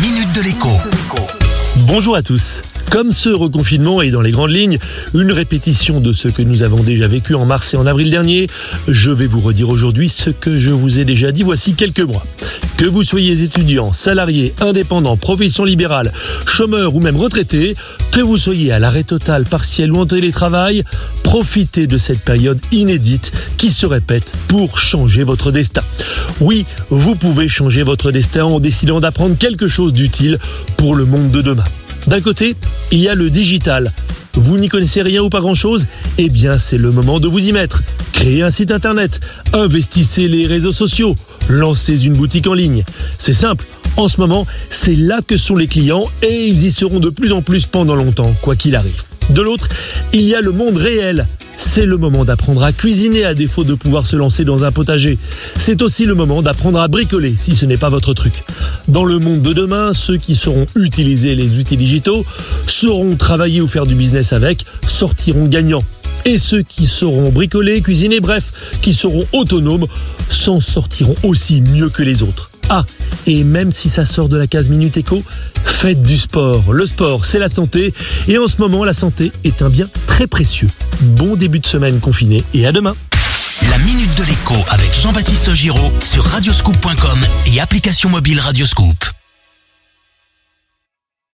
minute de l'écho. Bonjour à tous. Comme ce reconfinement est dans les grandes lignes une répétition de ce que nous avons déjà vécu en mars et en avril dernier, je vais vous redire aujourd'hui ce que je vous ai déjà dit voici quelques mois. Que vous soyez étudiant, salarié, indépendant, profession libérale, chômeur ou même retraité, que vous soyez à l'arrêt total, partiel ou en télétravail, profitez de cette période inédite qui se répète pour changer votre destin. Oui, vous pouvez changer votre destin en décidant d'apprendre quelque chose d'utile pour le monde de demain. D'un côté, il y a le digital. Vous n'y connaissez rien ou pas grand-chose? Eh bien, c'est le moment de vous y mettre. Créez un site internet, investissez les réseaux sociaux, lancez une boutique en ligne. C'est simple, en ce moment, c'est là que sont les clients et ils y seront de plus en plus pendant longtemps, quoi qu'il arrive. De l'autre, il y a le monde réel. C'est le moment d'apprendre à cuisiner à défaut de pouvoir se lancer dans un potager. C'est aussi le moment d'apprendre à bricoler si ce n'est pas votre truc. Dans le monde de demain, ceux qui sauront utiliser les outils digitaux, sauront travailler ou faire du business avec, sortiront gagnants. Et ceux qui sauront bricoler, cuisiner, bref, qui seront autonomes, s'en sortiront aussi mieux que les autres. Ah, et même si ça sort de la case Minute Éco, faites du sport. Le sport, c'est la santé. Et en ce moment, la santé est un bien très précieux. Bon début de semaine confiné et à demain. La minute de l'écho avec Jean-Baptiste Giraud sur radioscoop.com et application mobile Radioscoop.